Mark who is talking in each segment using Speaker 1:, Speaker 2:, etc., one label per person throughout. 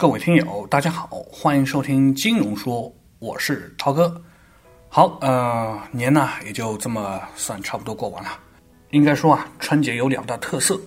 Speaker 1: 各位听友，大家好，欢迎收听金融说，我是涛哥。好，呃，年呢也就这么算差不多过完了。应该说啊，春节有两大特色，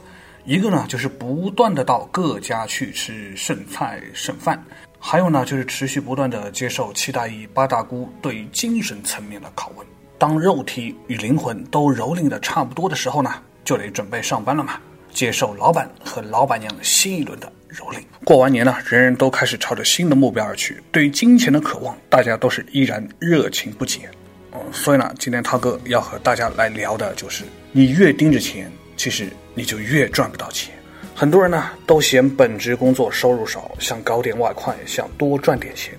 Speaker 1: 一个呢就是不断的到各家去吃剩菜剩饭，还有呢就是持续不断的接受七大姨八大姑对精神层面的拷问。当肉体与灵魂都蹂躏的差不多的时候呢，就得准备上班了嘛，接受老板和老板娘新一轮的。蹂躏。过完年呢，人人都开始朝着新的目标而去。对于金钱的渴望，大家都是依然热情不减。嗯，所以呢，今天涛哥要和大家来聊的就是：你越盯着钱，其实你就越赚不到钱。很多人呢都嫌本职工作收入少，想搞点外快，想多赚点钱。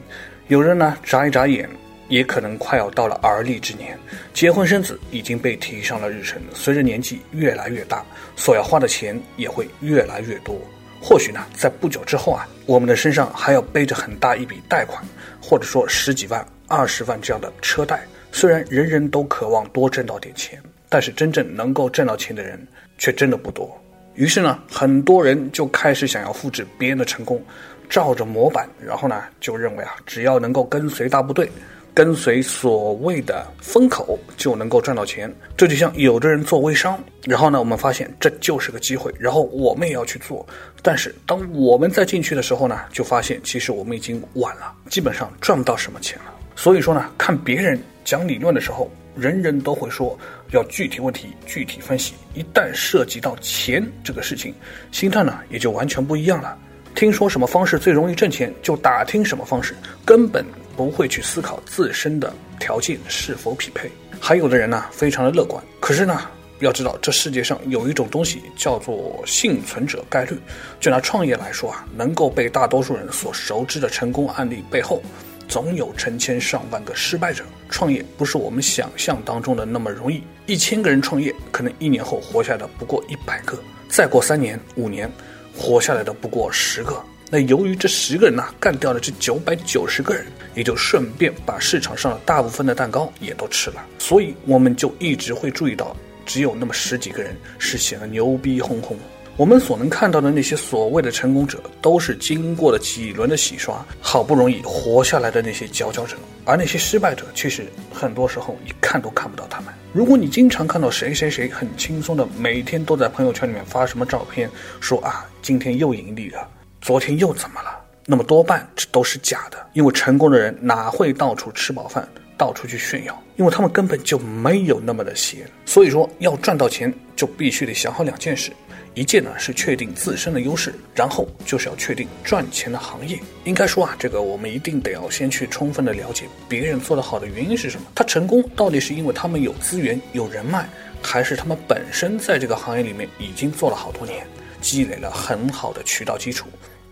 Speaker 1: 有人呢眨一眨眼，也可能快要到了而立之年，结婚生子已经被提上了日程。随着年纪越来越大，所要花的钱也会越来越多。或许呢，在不久之后啊，我们的身上还要背着很大一笔贷款，或者说十几万、二十万这样的车贷。虽然人人都渴望多挣到点钱，但是真正能够挣到钱的人却真的不多。于是呢，很多人就开始想要复制别人的成功，照着模板，然后呢，就认为啊，只要能够跟随大部队。跟随所谓的风口就能够赚到钱，这就像有的人做微商，然后呢，我们发现这就是个机会，然后我们也要去做。但是当我们再进去的时候呢，就发现其实我们已经晚了，基本上赚不到什么钱了。所以说呢，看别人讲理论的时候，人人都会说要具体问题具体分析，一旦涉及到钱这个事情，心态呢也就完全不一样了。听说什么方式最容易挣钱，就打听什么方式，根本。不会去思考自身的条件是否匹配。还有的人呢，非常的乐观。可是呢，要知道这世界上有一种东西叫做幸存者概率。就拿创业来说啊，能够被大多数人所熟知的成功案例背后，总有成千上万个失败者。创业不是我们想象当中的那么容易。一千个人创业，可能一年后活下来的不过一百个，再过三年、五年，活下来的不过十个。那由于这十个人呢，干掉了这九百九十个人，也就顺便把市场上的大部分的蛋糕也都吃了。所以我们就一直会注意到，只有那么十几个人是显得牛逼哄哄。我们所能看到的那些所谓的成功者，都是经过了几轮的洗刷，好不容易活下来的那些佼佼者。而那些失败者，其实很多时候你看都看不到他们。如果你经常看到谁谁谁很轻松的每天都在朋友圈里面发什么照片，说啊今天又盈利了。昨天又怎么了？那么多半这都是假的，因为成功的人哪会到处吃饱饭，到处去炫耀？因为他们根本就没有那么的闲。所以说，要赚到钱，就必须得想好两件事：一件呢是确定自身的优势，然后就是要确定赚钱的行业。应该说啊，这个我们一定得要先去充分的了解别人做得好的原因是什么。他成功到底是因为他们有资源、有人脉，还是他们本身在这个行业里面已经做了好多年，积累了很好的渠道基础？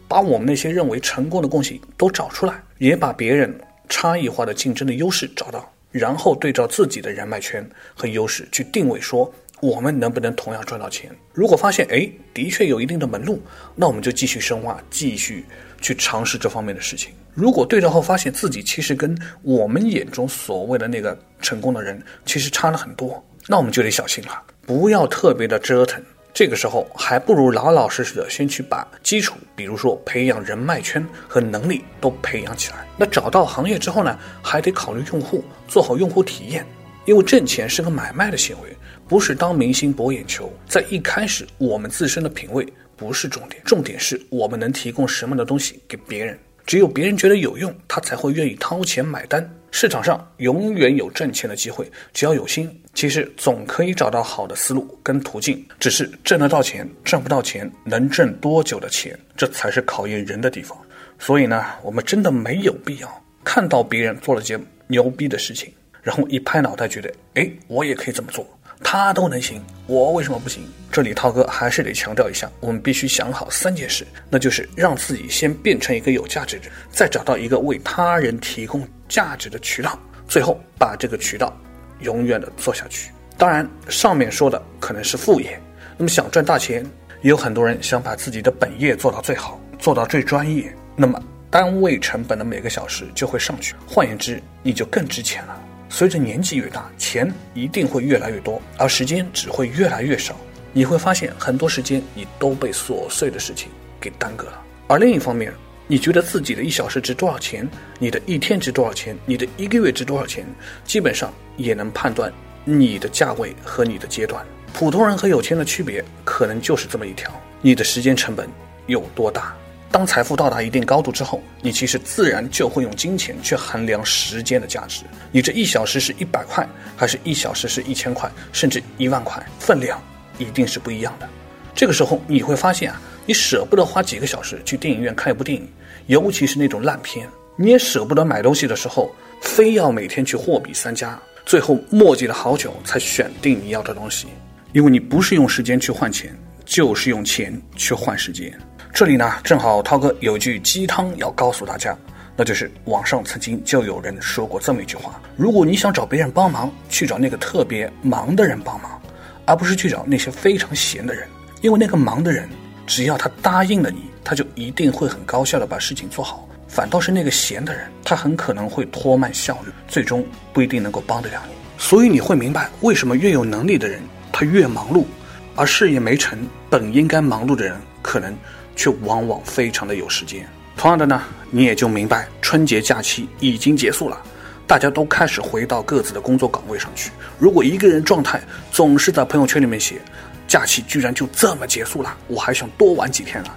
Speaker 1: 把我们那些认为成功的共性都找出来，也把别人差异化的竞争的优势找到，然后对照自己的人脉圈和优势去定位，说我们能不能同样赚到钱？如果发现哎，的确有一定的门路，那我们就继续深挖，继续去尝试这方面的事情。如果对照后发现自己其实跟我们眼中所谓的那个成功的人其实差了很多，那我们就得小心了，不要特别的折腾。这个时候，还不如老老实实的先去把基础，比如说培养人脉圈和能力都培养起来。那找到行业之后呢，还得考虑用户，做好用户体验。因为挣钱是个买卖的行为，不是当明星博眼球。在一开始，我们自身的品味不是重点，重点是我们能提供什么样的东西给别人。只有别人觉得有用，他才会愿意掏钱买单。市场上永远有挣钱的机会，只要有心，其实总可以找到好的思路跟途径。只是挣得到钱，挣不到钱，能挣多久的钱，这才是考验人的地方。所以呢，我们真的没有必要看到别人做了件牛逼的事情，然后一拍脑袋觉得，哎，我也可以这么做。他都能行，我为什么不行？这里涛哥还是得强调一下，我们必须想好三件事，那就是让自己先变成一个有价值的人，再找到一个为他人提供价值的渠道，最后把这个渠道永远的做下去。当然，上面说的可能是副业，那么想赚大钱，也有很多人想把自己的本业做到最好，做到最专业，那么单位成本的每个小时就会上去，换言之，你就更值钱了。随着年纪越大，钱一定会越来越多，而时间只会越来越少。你会发现，很多时间你都被琐碎的事情给耽搁了。而另一方面，你觉得自己的一小时值多少钱？你的一天值多少钱？你的一个月值多少钱？基本上也能判断你的价位和你的阶段。普通人和有钱人的区别，可能就是这么一条：你的时间成本有多大。当财富到达一定高度之后，你其实自然就会用金钱去衡量时间的价值。你这一小时是一百块，还是一小时是一千块，甚至一万块，分量一定是不一样的。这个时候你会发现啊，你舍不得花几个小时去电影院看一部电影。尤其是那种烂片，你也舍不得买东西的时候，非要每天去货比三家，最后磨叽了好久才选定你要的东西。因为你不是用时间去换钱，就是用钱去换时间。这里呢，正好涛哥有一句鸡汤要告诉大家，那就是网上曾经就有人说过这么一句话：如果你想找别人帮忙，去找那个特别忙的人帮忙，而不是去找那些非常闲的人，因为那个忙的人，只要他答应了你。他就一定会很高效的把事情做好，反倒是那个闲的人，他很可能会拖慢效率，最终不一定能够帮得了你。所以你会明白，为什么越有能力的人他越忙碌，而事业没成，本应该忙碌的人，可能却往往非常的有时间。同样的呢，你也就明白，春节假期已经结束了，大家都开始回到各自的工作岗位上去。如果一个人状态总是在朋友圈里面写，假期居然就这么结束了，我还想多玩几天呢。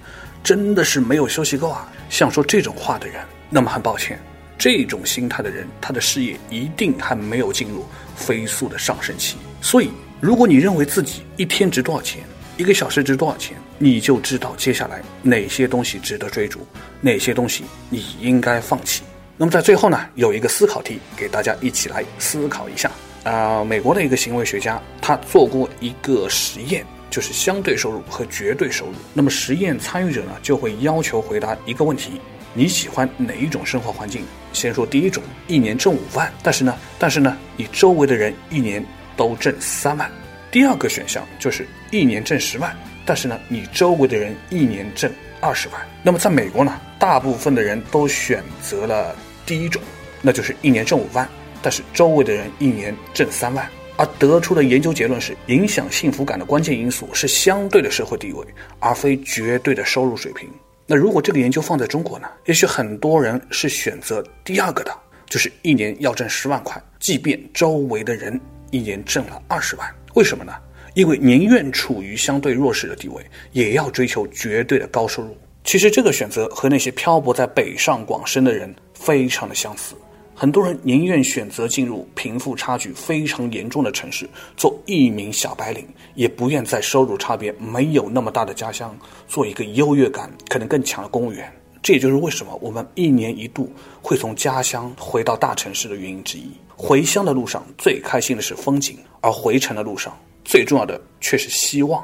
Speaker 1: 真的是没有休息够啊！像说这种话的人，那么很抱歉，这种心态的人，他的事业一定还没有进入飞速的上升期。所以，如果你认为自己一天值多少钱，一个小时值多少钱，你就知道接下来哪些东西值得追逐，哪些东西你应该放弃。那么在最后呢，有一个思考题给大家一起来思考一下啊。美国的一个行为学家他做过一个实验。就是相对收入和绝对收入。那么实验参与者呢，就会要求回答一个问题：你喜欢哪一种生活环境？先说第一种，一年挣五万，但是呢，但是呢，你周围的人一年都挣三万。第二个选项就是一年挣十万，但是呢，你周围的人一年挣二十万。那么在美国呢，大部分的人都选择了第一种，那就是一年挣五万，但是周围的人一年挣三万。而得出的研究结论是，影响幸福感的关键因素是相对的社会地位，而非绝对的收入水平。那如果这个研究放在中国呢？也许很多人是选择第二个的，就是一年要挣十万块，即便周围的人一年挣了二十万。为什么呢？因为宁愿处于相对弱势的地位，也要追求绝对的高收入。其实这个选择和那些漂泊在北上广深的人非常的相似。很多人宁愿选择进入贫富差距非常严重的城市做一名小白领，也不愿在收入差别没有那么大的家乡做一个优越感可能更强的公务员。这也就是为什么我们一年一度会从家乡回到大城市的原因之一。回乡的路上最开心的是风景，而回程的路上最重要的却是希望。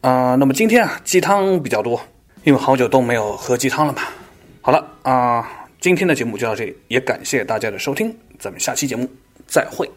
Speaker 1: 啊，那么今天啊鸡汤比较多，因为好久都没有喝鸡汤了嘛。好了啊。今天的节目就到这里，也感谢大家的收听，咱们下期节目再会。